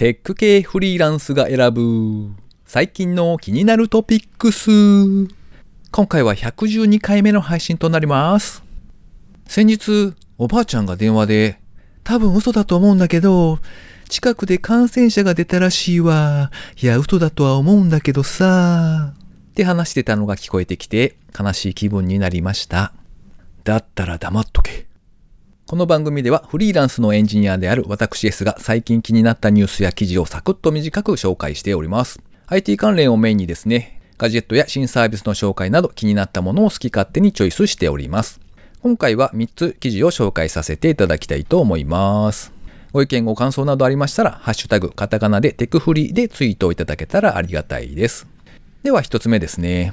テック系フリーランスが選ぶ最近の気になるトピックス。今回は112回目の配信となります。先日、おばあちゃんが電話で、多分嘘だと思うんだけど、近くで感染者が出たらしいわ。いや、嘘だとは思うんだけどさ。って話してたのが聞こえてきて、悲しい気分になりました。だったら黙っとけ。この番組ではフリーランスのエンジニアである私 S が最近気になったニュースや記事をサクッと短く紹介しております。IT 関連をメインにですね、ガジェットや新サービスの紹介など気になったものを好き勝手にチョイスしております。今回は3つ記事を紹介させていただきたいと思います。ご意見ご感想などありましたら、ハッシュタグ、カタカナでテクフリーでツイートをいただけたらありがたいです。では1つ目ですね。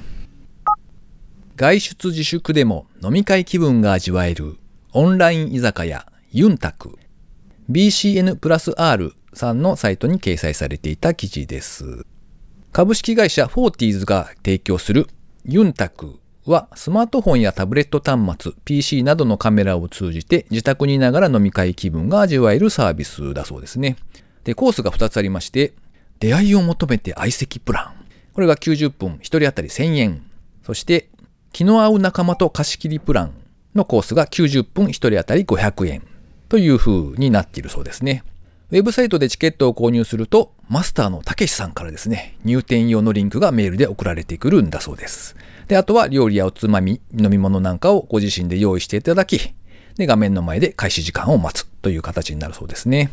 外出自粛でも飲み会気分が味わえるオンライン居酒屋ユンタク BCN プラス R さんのサイトに掲載されていた記事です。株式会社フォーティーズが提供するユンタクはスマートフォンやタブレット端末、PC などのカメラを通じて自宅にいながら飲み会気分が味わえるサービスだそうですね。で、コースが2つありまして、出会いを求めて相席プラン。これが90分、1人当たり1000円。そして、気の合う仲間と貸し切りプランのコースが90分1人当たり500円という風になっているそうですね。ウェブサイトでチケットを購入すると、マスターのたけしさんからですね、入店用のリンクがメールで送られてくるんだそうです。で、あとは料理やおつまみ、飲み物なんかをご自身で用意していただき、で、画面の前で開始時間を待つという形になるそうですね。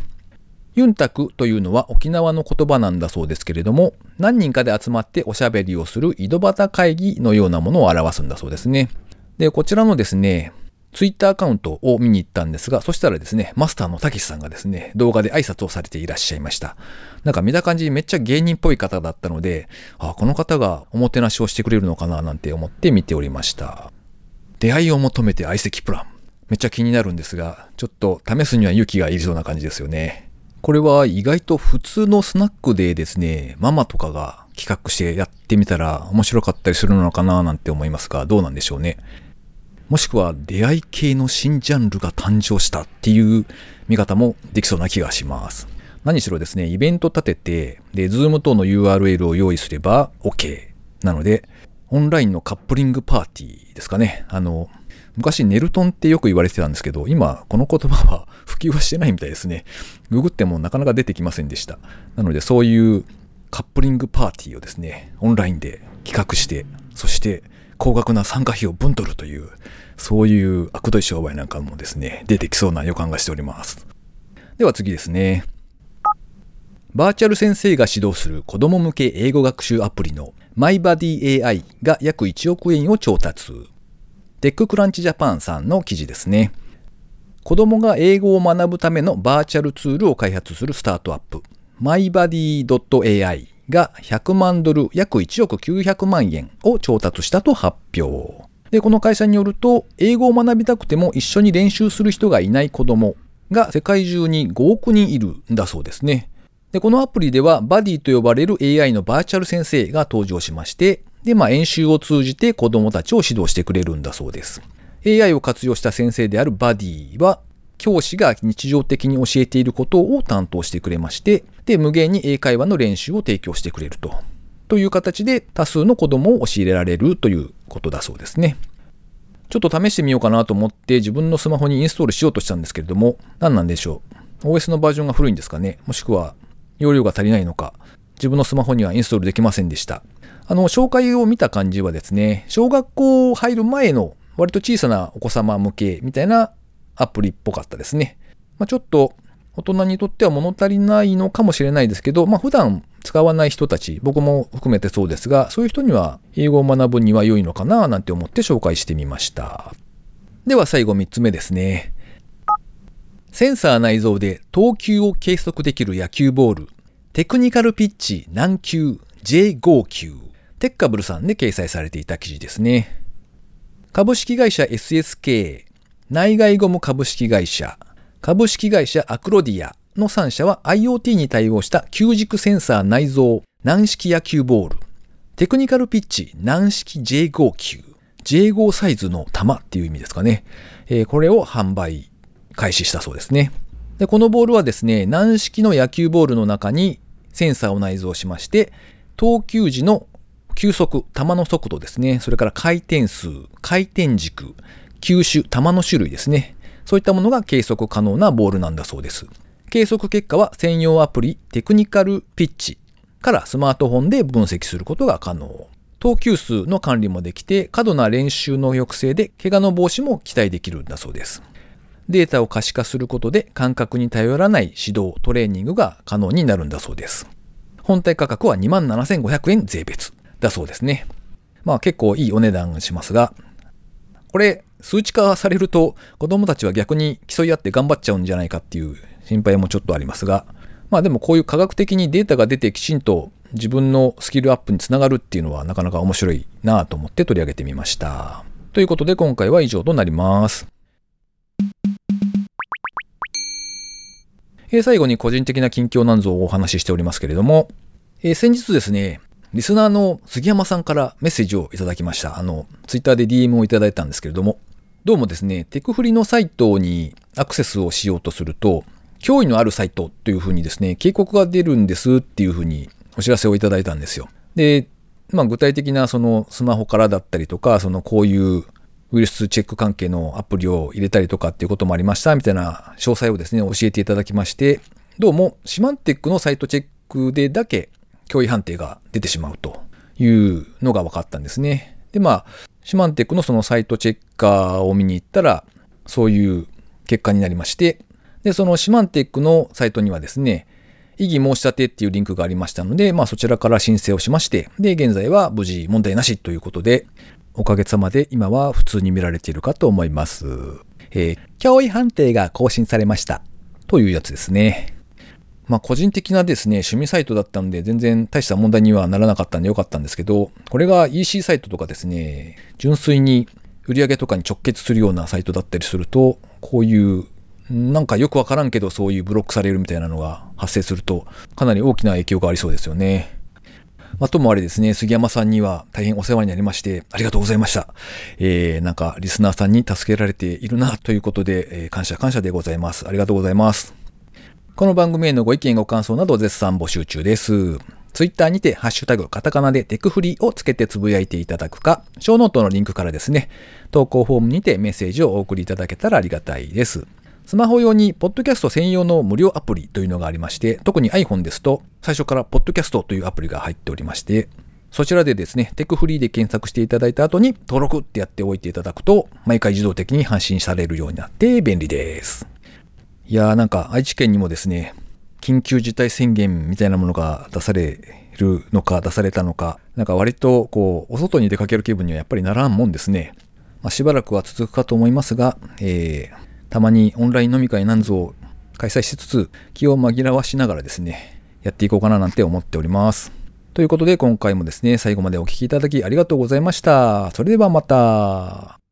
ユンタクというのは沖縄の言葉なんだそうですけれども、何人かで集まっておしゃべりをする井戸端会議のようなものを表すんだそうですね。で、こちらのですね、ツイッターアカウントを見に行ったんですが、そしたらですね、マスターのたけしさんがですね、動画で挨拶をされていらっしゃいました。なんか見た感じめっちゃ芸人っぽい方だったので、あ、この方がおもてなしをしてくれるのかななんて思って見ておりました。出会いを求めて相席プラン。めっちゃ気になるんですが、ちょっと試すには勇気がいりそうな感じですよね。これは意外と普通のスナックでですね、ママとかが企画してやってみたら面白かったりするのかななんて思いますが、どうなんでしょうね。もしくは出会い系の新ジャンルが誕生したっていう見方もできそうな気がします。何しろですね、イベント立てて、で、ズーム等の URL を用意すれば OK なので、オンラインのカップリングパーティーですかね。あの、昔ネルトンってよく言われてたんですけど、今この言葉は 普及はしてないみたいですね。ググってもなかなか出てきませんでした。なのでそういうカップリングパーティーをですね、オンラインで企画して、そして高額な参加費を分取るという、そういう悪どい商売なんかもですね、出てきそうな予感がしております。では次ですね。バーチャル先生が指導する子供向け英語学習アプリの MyBodyAI が約1億円を調達。テッククランチジャパンさんの記事ですね。子供が英語を学ぶためのバーチャルツールを開発するスタートアップ MyBody.ai が100万ドル約1億900万円を調達したと発表。で、この会社によると、英語を学びたくても一緒に練習する人がいない子供が世界中に5億人いるんだそうですね。で、このアプリではバディと呼ばれる AI のバーチャル先生が登場しまして、で、まあ演習を通じて子供たちを指導してくれるんだそうです。AI を活用した先生であるバディは、教師が日常的に教えていることを担当してくれまして、で、無限に英会話の練習を提供してくれると。という形で多数の子供を教えられるということだそうですね。ちょっと試してみようかなと思って自分のスマホにインストールしようとしたんですけれども、何なんでしょう。OS のバージョンが古いんですかね。もしくは容量が足りないのか。自分のスマホにはインストールできませんでした。あの、紹介を見た感じはですね、小学校入る前の割と小さなお子様向けみたいなアプリっぽかったですね。まあ、ちょっと大人にとっては物足りないのかもしれないですけど、まあ、普段使わない人たち、僕も含めてそうですが、そういう人には英語を学ぶには良いのかななんて思って紹介してみました。では最後3つ目ですね。センサー内蔵で投球を計測できる野球ボール、テクニカルピッチ軟球 J5 球、テッカブルさんで掲載されていた記事ですね。株式会社 SSK、内外ゴム株式会社、株式会社アクロディアの3社は IoT に対応した球軸センサー内蔵軟式野球ボール、テクニカルピッチ軟式 J5 球、J5 サイズの球っていう意味ですかね。えーこれを販売開始したそうですね。で、このボールはですね、軟式の野球ボールの中にセンサーを内蔵しまして、投球時の球速、球の速度ですね、それから回転数、回転軸、球種、球の種類ですね。そういったものが計測可能なボールなんだそうです。計測結果は専用アプリテクニカルピッチからスマートフォンで分析することが可能。投球数の管理もできて、過度な練習の抑制で怪我の防止も期待できるんだそうです。データを可視化することで感覚に頼らない指導、トレーニングが可能になるんだそうです。本体価格は27,500円税別だそうですね。まあ結構いいお値段しますが、これ数値化されると子供たちは逆に競い合って頑張っちゃうんじゃないかっていう心配もちょっとありますが、まあでもこういう科学的にデータが出てきちんと自分のスキルアップにつながるっていうのはなかなか面白いなぁと思って取り上げてみました。ということで今回は以上となります。え最後に個人的な近況なんぞをお話ししておりますけれども、え先日ですね、リスナーの杉山さんからメッセージをいただきました。あの、ツイッターで DM をいただいたんですけれども、どうもですね、テクフリのサイトにアクセスをしようとすると、脅威のあるサイトというふうにですね、警告が出るんですっていうふうにお知らせをいただいたんですよ。で、まあ具体的なそのスマホからだったりとか、そのこういうウイルスチェック関係のアプリを入れたりとかっていうこともありましたみたいな詳細をですね、教えていただきまして、どうもシマンテックのサイトチェックでだけ脅威判定が出てしまうというのが分かったんですね。で、まあ、シマンテックのそのサイトチェッカーを見に行ったら、そういう結果になりまして、で、そのシマンテックのサイトにはですね、異議申し立てっていうリンクがありましたので、まあそちらから申請をしまして、で、現在は無事問題なしということで、おかげさまで今は普通に見られているかと思います。えー、脅威判定が更新されました。というやつですね。まあ個人的なですね、趣味サイトだったので全然大した問題にはならなかったんでよかったんですけど、これが EC サイトとかですね、純粋に売上とかに直結するようなサイトだったりすると、こういうなんかよくわからんけどそういうブロックされるみたいなのが発生するとかなり大きな影響がありそうですよね。まあ、ともあれですね、杉山さんには大変お世話になりまして、ありがとうございました。えー、なんかリスナーさんに助けられているなということで、えー、感謝感謝でございます。ありがとうございます。この番組へのご意見ご感想など絶賛募集中です。ツイッターにてハッシュタグカタカナでテクフリーをつけてつぶやいていただくか、ショーノートのリンクからですね、投稿フォームにてメッセージをお送りいただけたらありがたいです。スマホ用にポッドキャスト専用の無料アプリというのがありまして、特に iPhone ですと最初からポッドキャストというアプリが入っておりまして、そちらでですね、テクフリーで検索していただいた後に登録ってやっておいていただくと、毎回自動的に発信されるようになって便利です。いやーなんか愛知県にもですね、緊急事態宣言みたいなものが出されるのか出されたのか、なんか割とこう、お外に出かける気分にはやっぱりならんもんですね。まあ、しばらくは続くかと思いますが、えー、たまにオンライン飲み会なんぞを開催しつつ、気を紛らわしながらですね、やっていこうかななんて思っております。ということで今回もですね、最後までお聴きいただきありがとうございました。それではまた。